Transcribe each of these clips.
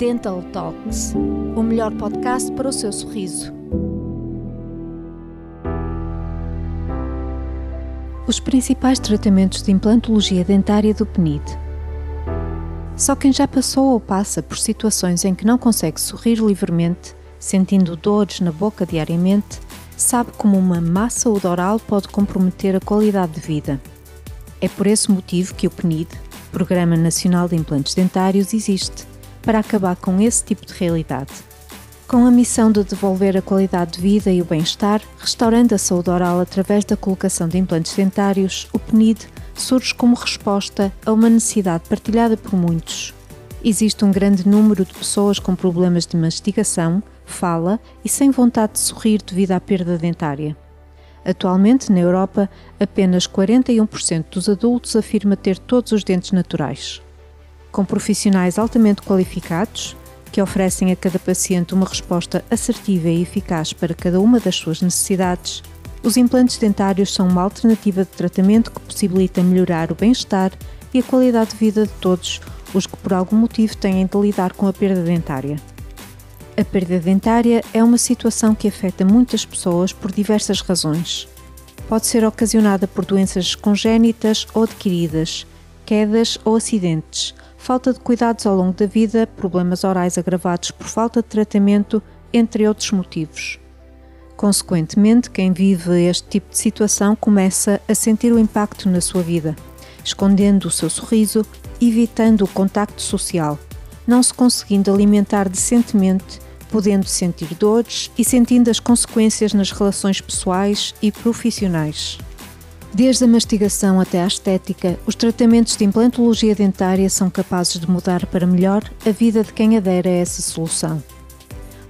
Dental Talks, o melhor podcast para o seu sorriso. Os principais tratamentos de implantologia dentária do PNID. Só quem já passou ou passa por situações em que não consegue sorrir livremente, sentindo dores na boca diariamente, sabe como uma má saúde oral pode comprometer a qualidade de vida. É por esse motivo que o PNID, Programa Nacional de Implantes Dentários, existe para acabar com esse tipo de realidade. Com a missão de devolver a qualidade de vida e o bem-estar, restaurando a saúde oral através da colocação de implantes dentários, o PNID surge como resposta a uma necessidade partilhada por muitos. Existe um grande número de pessoas com problemas de mastigação, fala e sem vontade de sorrir devido à perda dentária. Atualmente, na Europa, apenas 41% dos adultos afirma ter todos os dentes naturais com profissionais altamente qualificados que oferecem a cada paciente uma resposta assertiva e eficaz para cada uma das suas necessidades, os implantes dentários são uma alternativa de tratamento que possibilita melhorar o bem-estar e a qualidade de vida de todos os que por algum motivo têm de lidar com a perda dentária. A perda dentária é uma situação que afeta muitas pessoas por diversas razões. Pode ser ocasionada por doenças congénitas ou adquiridas, quedas ou acidentes, falta de cuidados ao longo da vida, problemas orais agravados por falta de tratamento, entre outros motivos. Consequentemente, quem vive este tipo de situação começa a sentir o impacto na sua vida, escondendo o seu sorriso, evitando o contacto social, não se conseguindo alimentar decentemente, podendo sentir dores e sentindo as consequências nas relações pessoais e profissionais. Desde a mastigação até à estética, os tratamentos de implantologia dentária são capazes de mudar para melhor a vida de quem adere a essa solução.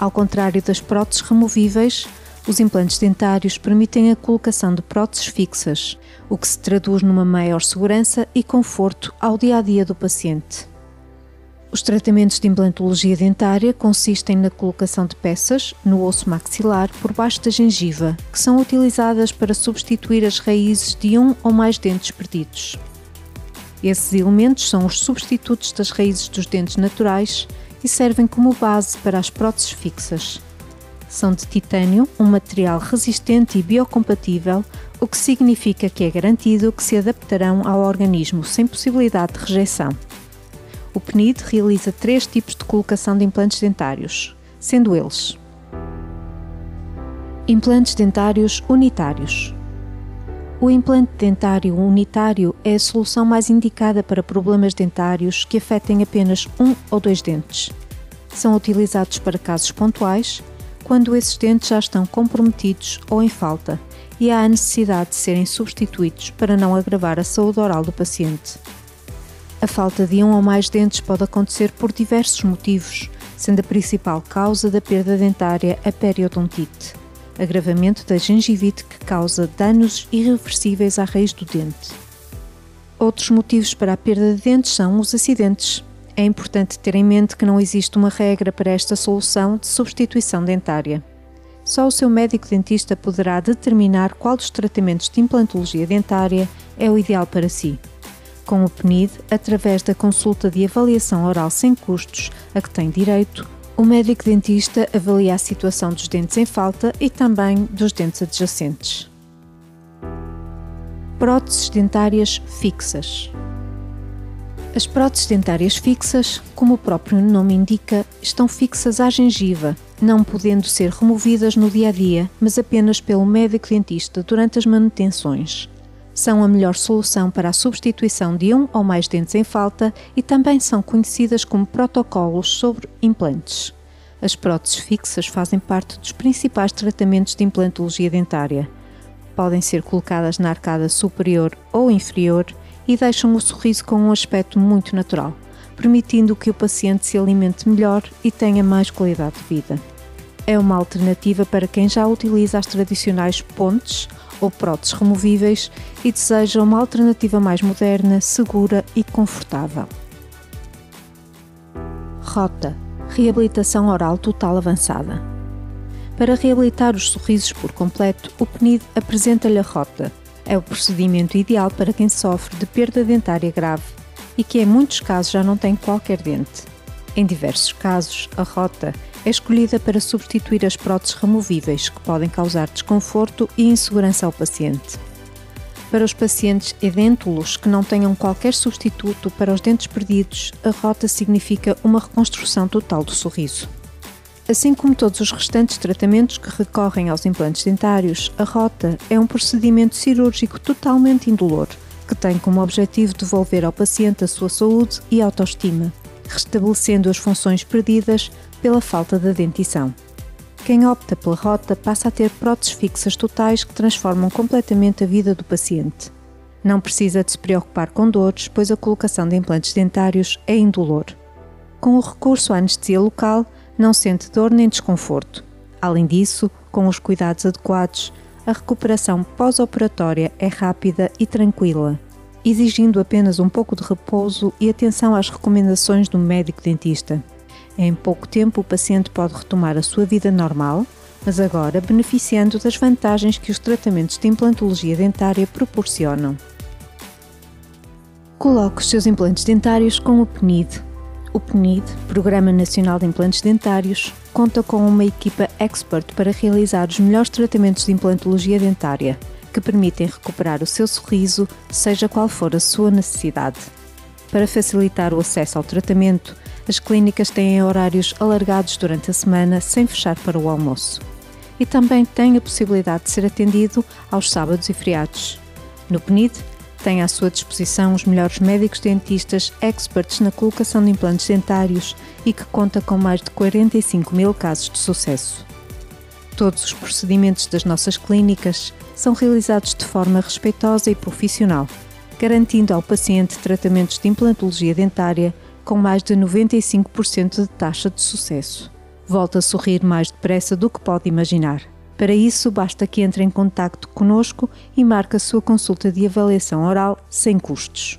Ao contrário das próteses removíveis, os implantes dentários permitem a colocação de próteses fixas, o que se traduz numa maior segurança e conforto ao dia a dia do paciente. Os tratamentos de implantologia dentária consistem na colocação de peças no osso maxilar por baixo da gengiva, que são utilizadas para substituir as raízes de um ou mais dentes perdidos. Esses elementos são os substitutos das raízes dos dentes naturais e servem como base para as próteses fixas. São de titânio, um material resistente e biocompatível, o que significa que é garantido que se adaptarão ao organismo sem possibilidade de rejeição. O PNID realiza três tipos de colocação de implantes dentários, sendo eles Implantes dentários unitários. O implante dentário unitário é a solução mais indicada para problemas dentários que afetem apenas um ou dois dentes. São utilizados para casos pontuais, quando esses dentes já estão comprometidos ou em falta e há a necessidade de serem substituídos para não agravar a saúde oral do paciente. A falta de um ou mais dentes pode acontecer por diversos motivos, sendo a principal causa da perda dentária a periodontite, agravamento da gengivite que causa danos irreversíveis à raiz do dente. Outros motivos para a perda de dentes são os acidentes. É importante ter em mente que não existe uma regra para esta solução de substituição dentária. Só o seu médico dentista poderá determinar qual dos tratamentos de implantologia dentária é o ideal para si com o PNID através da consulta de avaliação oral sem custos a que tem direito. O médico dentista avalia a situação dos dentes em falta e também dos dentes adjacentes. Próteses dentárias fixas. As próteses dentárias fixas, como o próprio nome indica, estão fixas à gengiva, não podendo ser removidas no dia a dia, mas apenas pelo médico dentista durante as manutenções são a melhor solução para a substituição de um ou mais dentes em falta e também são conhecidas como protocolos sobre implantes. As próteses fixas fazem parte dos principais tratamentos de implantologia dentária. Podem ser colocadas na arcada superior ou inferior e deixam o sorriso com um aspecto muito natural, permitindo que o paciente se alimente melhor e tenha mais qualidade de vida. É uma alternativa para quem já utiliza as tradicionais pontes ou próteses removíveis e deseja uma alternativa mais moderna, segura e confortável. Rota Reabilitação Oral Total Avançada. Para reabilitar os sorrisos por completo, o PNID apresenta-lhe a rota. É o procedimento ideal para quem sofre de perda dentária grave e que, em muitos casos, já não tem qualquer dente. Em diversos casos, a rota é escolhida para substituir as próteses removíveis que podem causar desconforto e insegurança ao paciente. Para os pacientes edêntulos que não tenham qualquer substituto para os dentes perdidos, a rota significa uma reconstrução total do sorriso. Assim como todos os restantes tratamentos que recorrem aos implantes dentários, a rota é um procedimento cirúrgico totalmente indolor, que tem como objetivo devolver ao paciente a sua saúde e autoestima, restabelecendo as funções perdidas pela falta da dentição. Quem opta pela rota passa a ter próteses fixas totais que transformam completamente a vida do paciente. Não precisa de se preocupar com dores, pois a colocação de implantes dentários é indolor. Com o recurso à anestesia local, não sente dor nem desconforto. Além disso, com os cuidados adequados, a recuperação pós-operatória é rápida e tranquila, exigindo apenas um pouco de repouso e atenção às recomendações do médico dentista. Em pouco tempo, o paciente pode retomar a sua vida normal, mas agora beneficiando das vantagens que os tratamentos de implantologia dentária proporcionam. Coloque os seus implantes dentários com o PNID. O PNID, Programa Nacional de Implantes Dentários, conta com uma equipa expert para realizar os melhores tratamentos de implantologia dentária, que permitem recuperar o seu sorriso, seja qual for a sua necessidade. Para facilitar o acesso ao tratamento, as clínicas têm horários alargados durante a semana sem fechar para o almoço. E também tem a possibilidade de ser atendido aos sábados e feriados. No PNID, tem à sua disposição os melhores médicos dentistas experts na colocação de implantes dentários e que conta com mais de 45 mil casos de sucesso. Todos os procedimentos das nossas clínicas são realizados de forma respeitosa e profissional, garantindo ao paciente tratamentos de implantologia dentária com mais de 95% de taxa de sucesso. Volta a sorrir mais depressa do que pode imaginar. Para isso, basta que entre em contato conosco e marque a sua consulta de avaliação oral sem custos.